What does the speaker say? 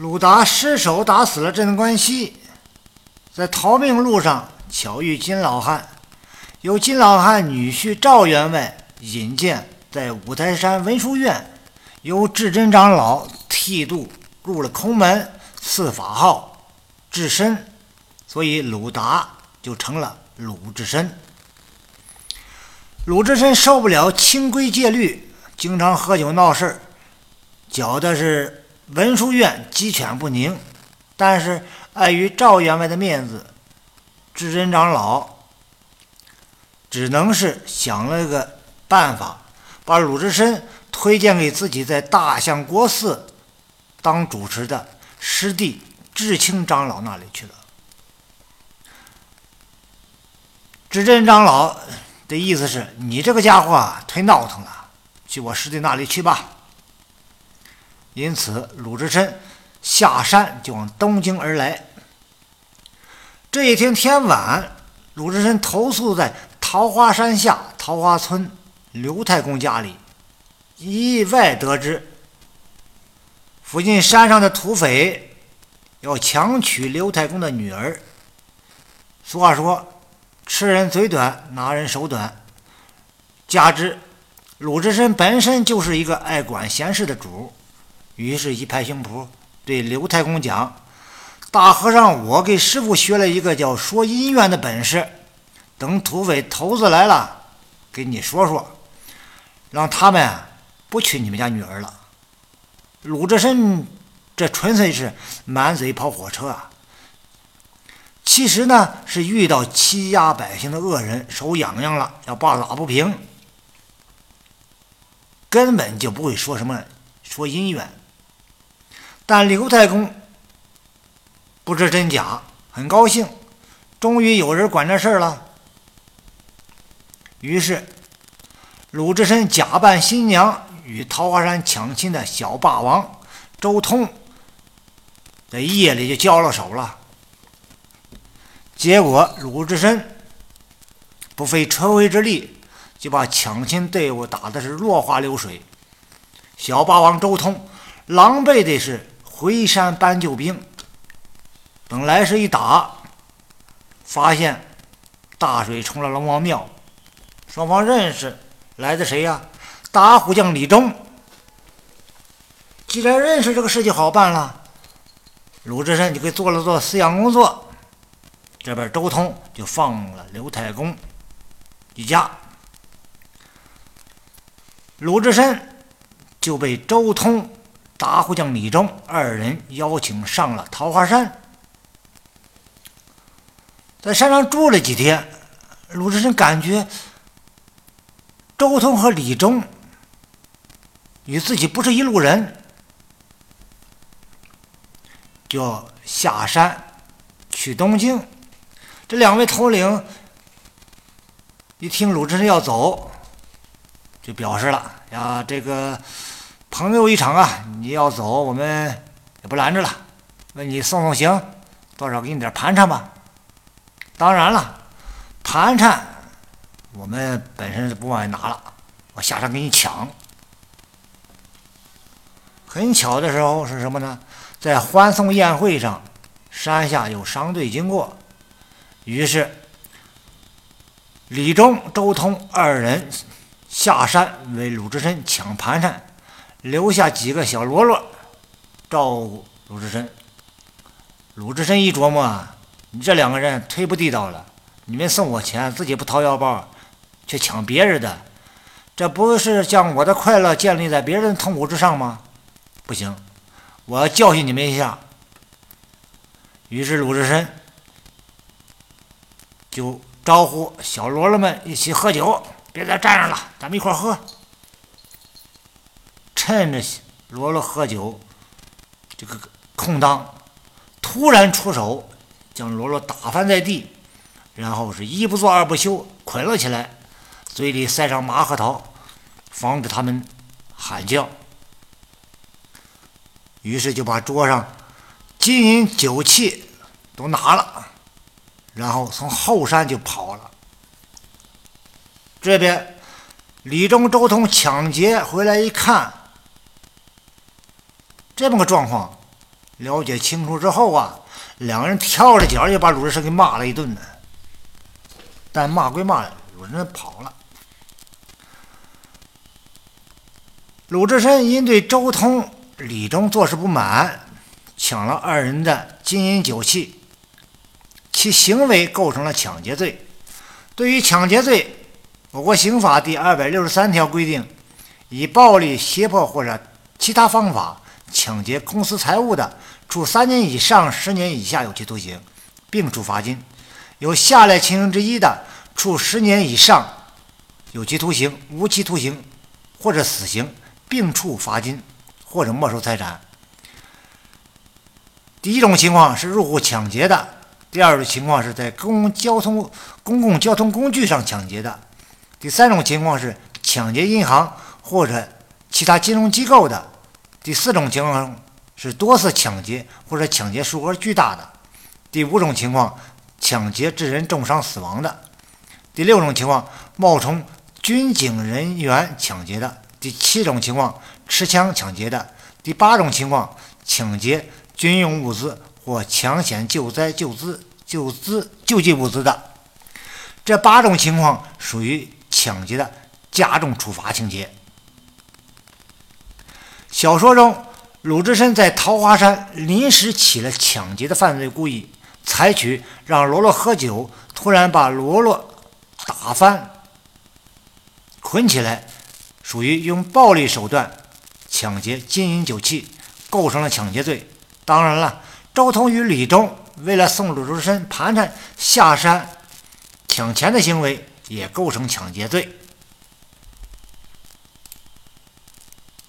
鲁达失手打死了镇关西，在逃命路上巧遇金老汉，由金老汉女婿赵员外引荐，在五台山文殊院由智真长老剃度入了空门，赐法号智深，所以鲁达就成了鲁智深。鲁智深受不了清规戒律，经常喝酒闹事儿，搅的是文殊院鸡犬不宁。但是碍于赵员外的面子，智真长老只能是想了个办法，把鲁智深推荐给自己在大相国寺当主持的师弟智清长老那里去了。智真长老。的意思是你这个家伙，忒闹腾了，去我师弟那里去吧。因此，鲁智深下山就往东京而来。这一天天晚，鲁智深投宿在桃花山下桃花村刘太公家里，意外得知附近山上的土匪要强娶刘太公的女儿。俗话说。吃人嘴短，拿人手短。加之鲁智深本身就是一个爱管闲事的主，于是，一拍胸脯对刘太公讲：“大和尚，我给师傅学了一个叫说姻缘的本事。等土匪头子来了，给你说说，让他们不娶你们家女儿了。”鲁智深这纯粹是满嘴跑火车啊！其实呢，是遇到欺压百姓的恶人，手痒痒了，要抱打不平，根本就不会说什么说姻缘。但刘太公不知真假，很高兴，终于有人管这事儿了。于是，鲁智深假扮新娘，与桃花山抢亲的小霸王周通，在夜里就交了手了。结果，鲁智深不费吹灰之力，就把抢亲队伍打的是落花流水。小霸王周通狼狈的是回山搬救兵。等来时一打，发现大水冲了龙王庙，双方认识，来的谁呀？打虎将李忠。既然认识，这个事就好办了。鲁智深就给做了做思想工作。这边周通就放了刘太公一家，鲁智深就被周通、打虎将李忠二人邀请上了桃花山，在山上住了几天，鲁智深感觉周通和李忠与自己不是一路人，就下山去东京。这两位头领一听鲁智深要走，就表示了：“呀，这个朋友一场啊，你要走，我们也不拦着了。问你送送行，多少给你点盘缠吧。当然了，盘缠我们本身是不往外拿了，我下山给你抢。很巧的时候是什么呢？在欢送宴会上，山下有商队经过。”于是，李忠、周通二人下山为鲁智深抢盘缠，留下几个小喽啰照顾鲁智深。鲁智深一琢磨，你这两个人忒不地道了！你们送我钱，自己不掏腰包，却抢别人的，这不是将我的快乐建立在别人的痛苦之上吗？不行，我要教训你们一下。于是鲁智深。就招呼小喽啰们一起喝酒，别再站着了，咱们一块喝。趁着罗罗喝酒这个空当，突然出手，将罗罗打翻在地，然后是一不做二不休，捆了起来，嘴里塞上麻核桃，防止他们喊叫。于是就把桌上金银酒器都拿了。然后从后山就跑了。这边李忠、周通抢劫回来一看，这么个状况，了解清楚之后啊，两个人跳着脚也把鲁智深给骂了一顿呢。但骂归骂，鲁智深跑了。鲁智深因对周通、李忠做事不满，抢了二人的金银酒器，其行为构成了抢劫罪。对于抢劫罪，我国刑法第二百六十三条规定，以暴力、胁迫或者其他方法抢劫公私财物的，处三年以上十年以下有期徒刑，并处罚金；有下列情形之一的，处十年以上有期徒刑、无期徒刑或者死刑。并处罚金或者没收财产。第一种情况是入户抢劫的；第二种情况是在公交通公共交通工具上抢劫的；第三种情况是抢劫银行或者其他金融机构的；第四种情况是多次抢劫或者抢劫数额巨大的；第五种情况抢劫致人重伤死亡的；第六种情况冒充军警人员抢劫的。第七种情况，持枪抢劫的；第八种情况，抢劫军用物资或抢险救灾救资救资救济物资的。这八种情况属于抢劫的加重处罚情节。小说中，鲁智深在桃花山临时起了抢劫的犯罪故意，采取让罗罗喝酒，突然把罗罗打翻，捆起来。属于用暴力手段抢劫金银酒器，构成了抢劫罪。当然了，周通与李忠为了送鲁智深盘缠下山抢钱的行为，也构成抢劫罪。